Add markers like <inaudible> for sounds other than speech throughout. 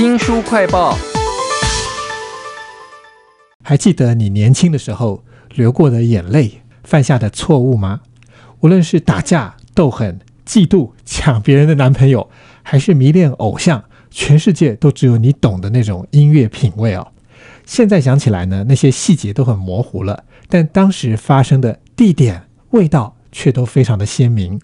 新书快报，还记得你年轻的时候流过的眼泪、犯下的错误吗？无论是打架、斗狠、嫉妒、抢别人的男朋友，还是迷恋偶像，全世界都只有你懂的那种音乐品味哦。现在想起来呢，那些细节都很模糊了，但当时发生的地点、味道却都非常的鲜明。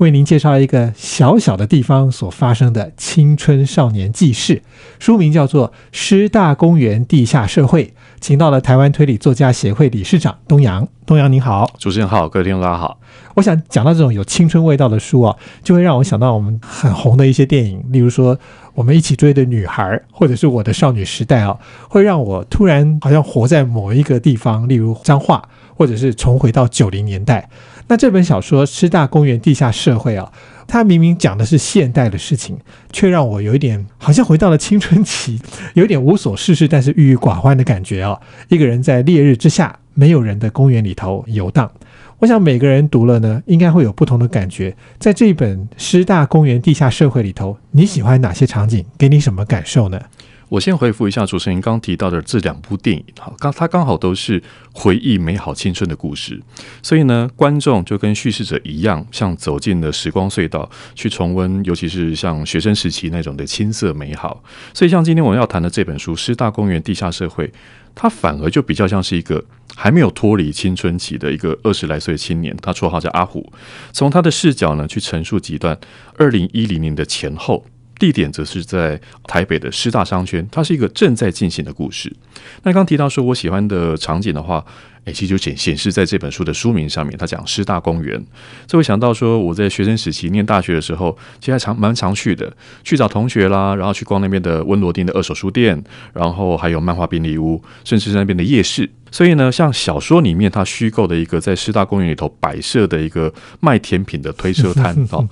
为您介绍一个小小的地方所发生的青春少年记事，书名叫做《师大公园地下社会》，请到了台湾推理作家协会理事长东阳。东阳您好，主持人好，各位听众大家好。我想讲到这种有青春味道的书啊，就会让我想到我们很红的一些电影，例如说我们一起追的女孩，或者是我的少女时代啊，会让我突然好像活在某一个地方，例如彰化，或者是重回到九零年代。那这本小说《师大公园地下社会》啊，它明明讲的是现代的事情，却让我有一点好像回到了青春期，有点无所事事，但是郁郁寡欢的感觉啊。一个人在烈日之下，没有人的公园里头游荡。我想每个人读了呢，应该会有不同的感觉。在这一本《师大公园地下社会》里头，你喜欢哪些场景？给你什么感受呢？我先回复一下主持人刚提到的这两部电影，哈，刚它刚好都是回忆美好青春的故事，所以呢，观众就跟叙事者一样，像走进了时光隧道，去重温，尤其是像学生时期那种的青涩美好。所以，像今天我们要谈的这本书《师大公园地下社会》，它反而就比较像是一个还没有脱离青春期的一个二十来岁青年，他绰号叫阿虎，从他的视角呢，去陈述几段二零一零年的前后。地点则是在台北的师大商圈，它是一个正在进行的故事。那刚提到说我喜欢的场景的话，诶，其实就显显示在这本书的书名上面，他讲师大公园，这会想到说我在学生时期念大学的时候，其实还常蛮常去的，去找同学啦，然后去逛那边的温罗丁的二手书店，然后还有漫画便利屋，甚至是那边的夜市。所以呢，像小说里面他虚构的一个在师大公园里头摆设的一个卖甜品的推车摊 <laughs> 哦，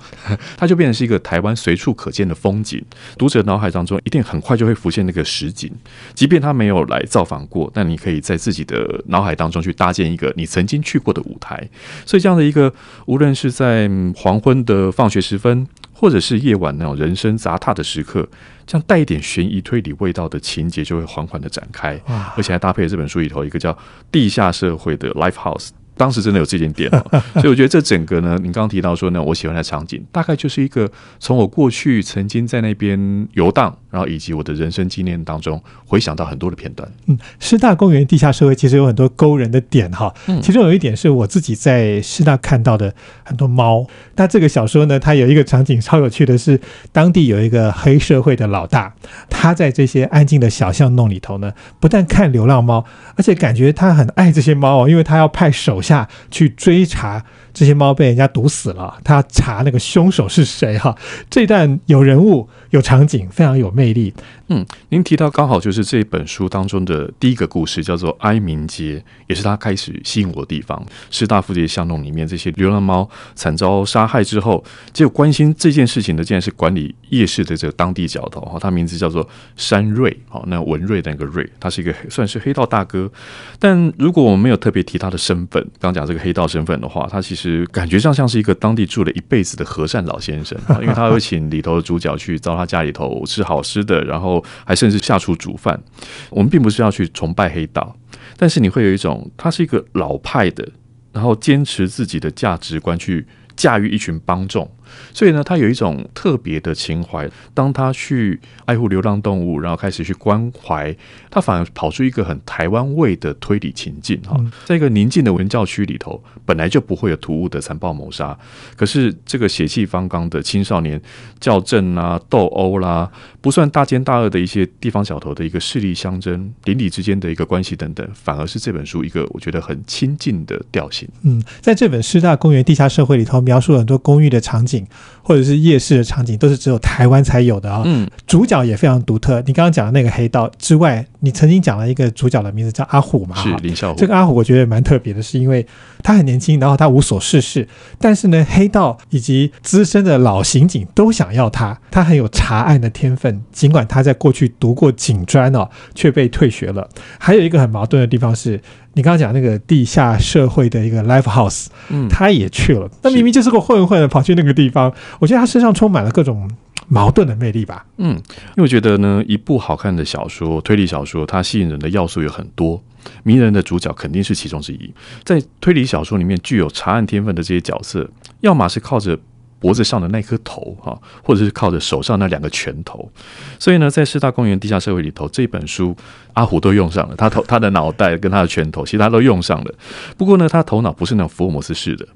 它就变成是一个台湾随处可见的风景。读者脑海当中一定很快就会浮现那个实景，即便他没有来造访过，但你可以在自己的脑海当中去搭建一个你曾经去过的舞台。所以这样的一个，无论是在黄昏的放学时分。或者是夜晚那种人声杂沓的时刻，这样带一点悬疑推理味道的情节就会缓缓的展开，而且还搭配这本书里头一个叫地下社会的 Life House。当时真的有这件店，<laughs> 所以我觉得这整个呢，你刚刚提到说呢，我喜欢的场景，大概就是一个从我过去曾经在那边游荡，然后以及我的人生经验当中回想到很多的片段。嗯，师大公园地下社会其实有很多勾人的点哈，其中有一点是我自己在师大看到的很多猫。那这个小说呢，它有一个场景超有趣的是，当地有一个黑社会的老大，他在这些安静的小巷弄里头呢，不但看流浪猫，而且感觉他很爱这些猫哦，因为他要派手下。去追查这些猫被人家毒死了，他查那个凶手是谁哈。这段有人物有场景，非常有魅力。嗯，您提到刚好就是这本书当中的第一个故事，叫做哀民街，也是他开始吸引我的地方。师大附近巷弄里面这些流浪猫惨遭杀害之后，就关心这件事情的，竟然是管理夜市的这个当地角头哈，他名字叫做山瑞，好，那文瑞的那个瑞，他是一个算是黑道大哥。但如果我们没有特别提他的身份，刚讲这个黑道身份的话，他其实感觉上像是一个当地住了一辈子的和善老先生，因为他会请里头的主角去到他家里头吃好吃的，然后还甚至下厨煮饭。我们并不是要去崇拜黑道，但是你会有一种他是一个老派的，然后坚持自己的价值观去驾驭一群帮众。所以呢，他有一种特别的情怀。当他去爱护流浪动物，然后开始去关怀，他反而跑出一个很台湾味的推理情境哈。在一个宁静的文教区里头，本来就不会有突兀的残暴谋杀，可是这个血气方刚的青少年校正啊、斗殴啦，不算大奸大恶的一些地方小头的一个势力相争、邻里之间的一个关系等等，反而是这本书一个我觉得很亲近的调性。嗯，在这本师大公园地下社会里头，描述了很多公寓的场景。或者是夜市的场景，都是只有台湾才有的啊。嗯，主角也非常独特。你刚刚讲的那个黑道之外，你曾经讲了一个主角的名字叫阿虎嘛？是林孝虎。这个阿虎我觉得蛮特别的，是因为他很年轻，然后他无所事事，但是呢，黑道以及资深的老刑警都想要他。他很有查案的天分，尽管他在过去读过警专哦，却被退学了。还有一个很矛盾的地方是。你刚刚讲那个地下社会的一个 live house，嗯，他也去了。那明明就是个混混，跑去那个地方。我觉得他身上充满了各种矛盾的魅力吧。嗯，因为我觉得呢，一部好看的小说，推理小说，它吸引人的要素有很多，迷人的主角肯定是其中之一。在推理小说里面，具有查案天分的这些角色，要么是靠着。脖子上的那颗头，哈，或者是靠着手上那两个拳头，所以呢，在四大公园地下社会里头，这本书阿虎都用上了，他头、他的脑袋跟他的拳头，其他都用上了。不过呢，他头脑不是那种福尔摩斯式的，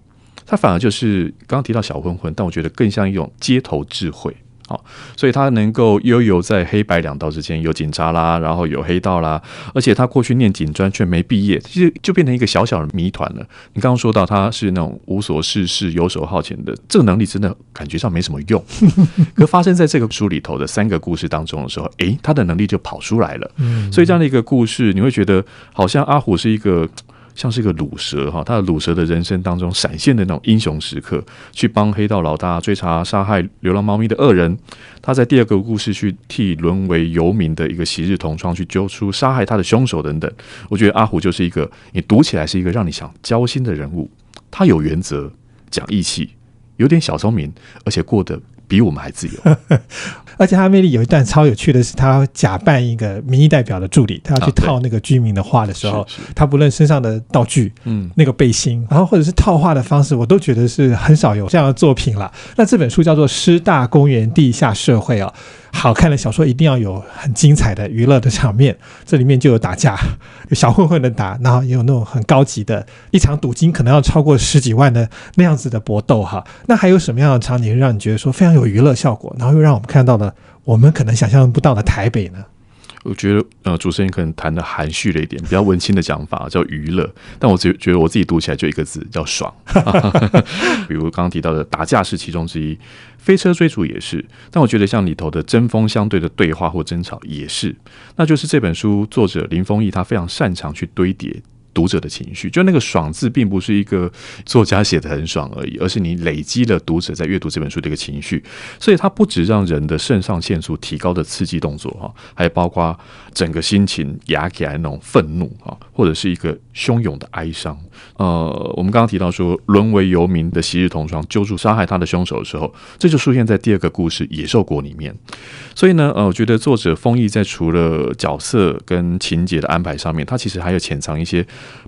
他反而就是刚刚提到小混混，但我觉得更像一种街头智慧。好，所以他能够悠游在黑白两道之间，有警察啦，然后有黑道啦，而且他过去念警专却没毕业，其实就变成一个小小的谜团了。你刚刚说到他是那种无所事事、游手好闲的，这个能力真的感觉上没什么用。<laughs> 可发生在这个书里头的三个故事当中的时候，诶，他的能力就跑出来了。所以这样的一个故事，你会觉得好像阿虎是一个。像是一个卤蛇哈，他的卤蛇的人生当中闪现的那种英雄时刻，去帮黑道老大追查杀害流浪猫咪的恶人。他在第二个故事去替沦为游民的一个昔日同窗去揪出杀害他的凶手等等。我觉得阿虎就是一个你读起来是一个让你想交心的人物。他有原则，讲义气，有点小聪明，而且过得比我们还自由。<laughs> 而且他魅力有一段超有趣的是，他假扮一个民意代表的助理，他要去套那个居民的话的时候，他不论身上的道具，嗯，那个背心，然后或者是套话的方式，我都觉得是很少有这样的作品了。那这本书叫做《师大公园地下社会》啊。好看的小说一定要有很精彩的娱乐的场面，这里面就有打架，<laughs> 有小混混的打，然后也有那种很高级的，一场赌金可能要超过十几万的那样子的搏斗哈。那还有什么样的场景让你觉得说非常有娱乐效果，然后又让我们看到了我们可能想象不到的台北呢？我觉得呃，主持人可能谈的含蓄了一点，比较文青的讲法叫娱乐，但我觉觉得我自己读起来就一个字叫爽。<laughs> 比如刚刚提到的打架是其中之一，飞车追逐也是，但我觉得像里头的针锋相对的对话或争吵也是，那就是这本书作者林丰毅他非常擅长去堆叠。读者的情绪，就那个“爽”字，并不是一个作家写的很爽而已，而是你累积了读者在阅读这本书的一个情绪，所以它不止让人的肾上腺素提高的刺激动作哈，还包括整个心情压起来那种愤怒啊，或者是一个汹涌的哀伤。呃，我们刚刚提到说，沦为游民的昔日同窗揪住杀害他的凶手的时候，这就出现在第二个故事《野兽国》里面。所以呢，呃，我觉得作者丰毅在除了角色跟情节的安排上面，他其实还有潜藏一些。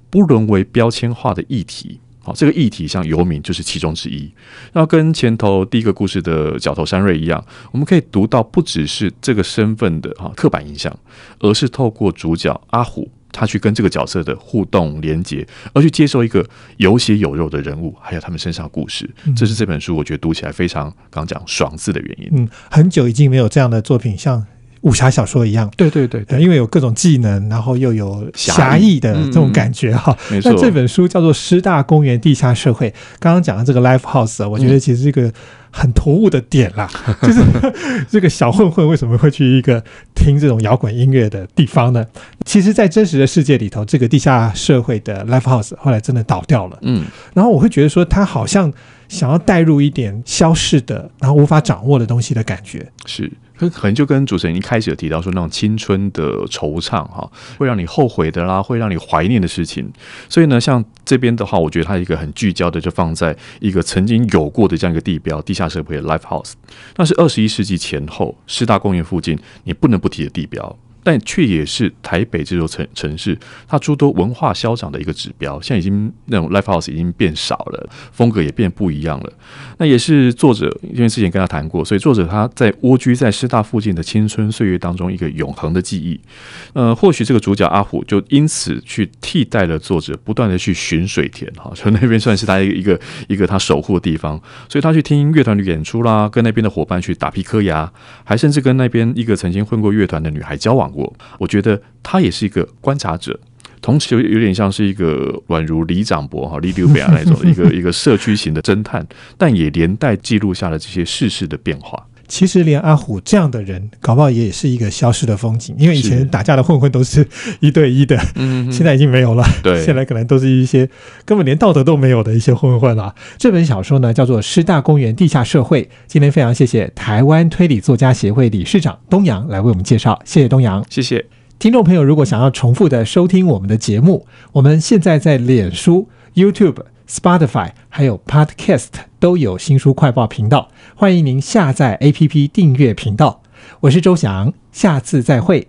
不沦为标签化的议题，好，这个议题像游民就是其中之一。那跟前头第一个故事的角头山瑞一样，我们可以读到不只是这个身份的哈刻板印象，而是透过主角阿虎他去跟这个角色的互动连接，而去接受一个有血有肉的人物，还有他们身上故事。这是这本书我觉得读起来非常刚讲爽字的原因。嗯，很久已经没有这样的作品像。武侠小说一样，对对对，因为有各种技能，然后又有侠义。的这种感觉哈。那这本书叫做《师大公园地下社会》，刚刚讲的这个 Life House，我觉得其实是一个很突兀的点啦，<laughs> 就是 <laughs> 这个小混混为什么会去一个听这种摇滚音乐的地方呢？其实，在真实的世界里头，这个地下社会的 Life House 后来真的倒掉了。嗯，然后我会觉得说，他好像想要带入一点消逝的，然后无法掌握的东西的感觉，是。可可能就跟主持人一开始有提到说那种青春的惆怅哈，会让你后悔的啦，会让你怀念的事情。所以呢，像这边的话，我觉得它一个很聚焦的，就放在一个曾经有过的这样一个地标——地下社会的 Life House，那是二十一世纪前后师大公园附近你不能不提的地标。但却也是台北这座城城市，它诸多文化消长的一个指标。现在已经那种 live house 已经变少了，风格也变不一样了。那也是作者，因为之前跟他谈过，所以作者他在蜗居在师大附近的青春岁月当中一个永恒的记忆。呃，或许这个主角阿虎就因此去替代了作者，不断的去寻水田哈，就那边算是他一个一个他守护的地方。所以他去听乐团的演出啦，跟那边的伙伴去打皮科牙，还甚至跟那边一个曾经混过乐团的女孩交往。我我觉得他也是一个观察者，同时有有点像是一个宛如李长博哈李刘北亚那种的 <laughs> <laughs> 一个一个社区型的侦探，但也连带记录下了这些世事的变化。其实连阿虎这样的人，搞不好也是一个消失的风景。因为以前打架的混混都是一对一的，嗯，现在已经没有了。对，现在可能都是一些根本连道德都没有的一些混混了。这本小说呢，叫做《师大公园地下社会》。今天非常谢谢台湾推理作家协会理事长东阳来为我们介绍。谢谢东阳，谢谢听众朋友。如果想要重复的收听我们的节目，我们现在在脸书、YouTube。Spotify 还有 Podcast 都有新书快报频道，欢迎您下载 APP 订阅频道。我是周翔，下次再会。